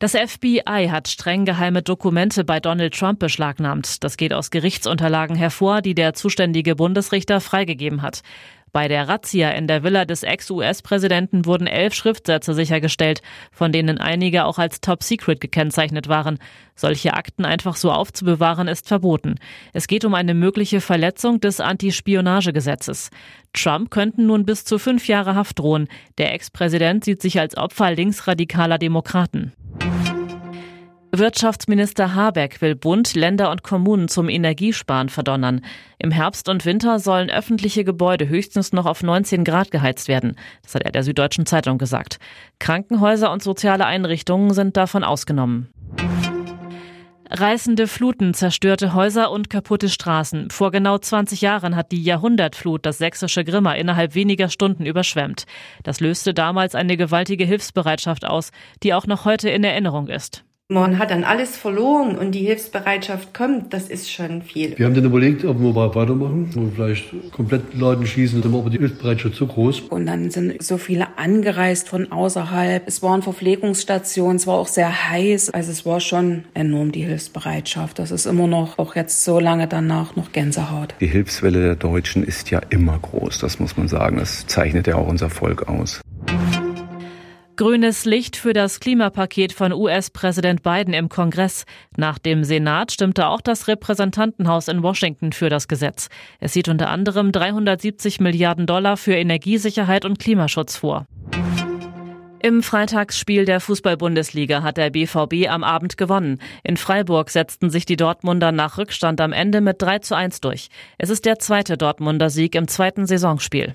Das FBI hat streng geheime Dokumente bei Donald Trump beschlagnahmt. Das geht aus Gerichtsunterlagen hervor, die der zuständige Bundesrichter freigegeben hat. Bei der Razzia in der Villa des Ex-US-Präsidenten wurden elf Schriftsätze sichergestellt, von denen einige auch als Top Secret gekennzeichnet waren. Solche Akten einfach so aufzubewahren ist verboten. Es geht um eine mögliche Verletzung des Antispionagegesetzes. Trump könnten nun bis zu fünf Jahre Haft drohen. Der Ex-Präsident sieht sich als Opfer linksradikaler Demokraten. Wirtschaftsminister Habeck will Bund, Länder und Kommunen zum Energiesparen verdonnern. Im Herbst und Winter sollen öffentliche Gebäude höchstens noch auf 19 Grad geheizt werden. Das hat er der Süddeutschen Zeitung gesagt. Krankenhäuser und soziale Einrichtungen sind davon ausgenommen. Reißende Fluten, zerstörte Häuser und kaputte Straßen. Vor genau 20 Jahren hat die Jahrhundertflut das sächsische Grimma innerhalb weniger Stunden überschwemmt. Das löste damals eine gewaltige Hilfsbereitschaft aus, die auch noch heute in Erinnerung ist. Man hat dann alles verloren und die Hilfsbereitschaft kommt, das ist schon viel. Wir haben dann überlegt, ob wir weitermachen, ob wir vielleicht komplett Laden schließen, dann war aber die Hilfsbereitschaft zu groß. Und dann sind so viele angereist von außerhalb. Es waren Verpflegungsstationen, es war auch sehr heiß. Also es war schon enorm die Hilfsbereitschaft. Das ist immer noch, auch jetzt so lange danach, noch Gänsehaut. Die Hilfswelle der Deutschen ist ja immer groß, das muss man sagen. Das zeichnet ja auch unser Volk aus. Grünes Licht für das Klimapaket von US-Präsident Biden im Kongress. Nach dem Senat stimmte auch das Repräsentantenhaus in Washington für das Gesetz. Es sieht unter anderem 370 Milliarden Dollar für Energiesicherheit und Klimaschutz vor. Im Freitagsspiel der Fußball-Bundesliga hat der BVB am Abend gewonnen. In Freiburg setzten sich die Dortmunder nach Rückstand am Ende mit 3 zu 1 durch. Es ist der zweite Dortmunder Sieg im zweiten Saisonspiel.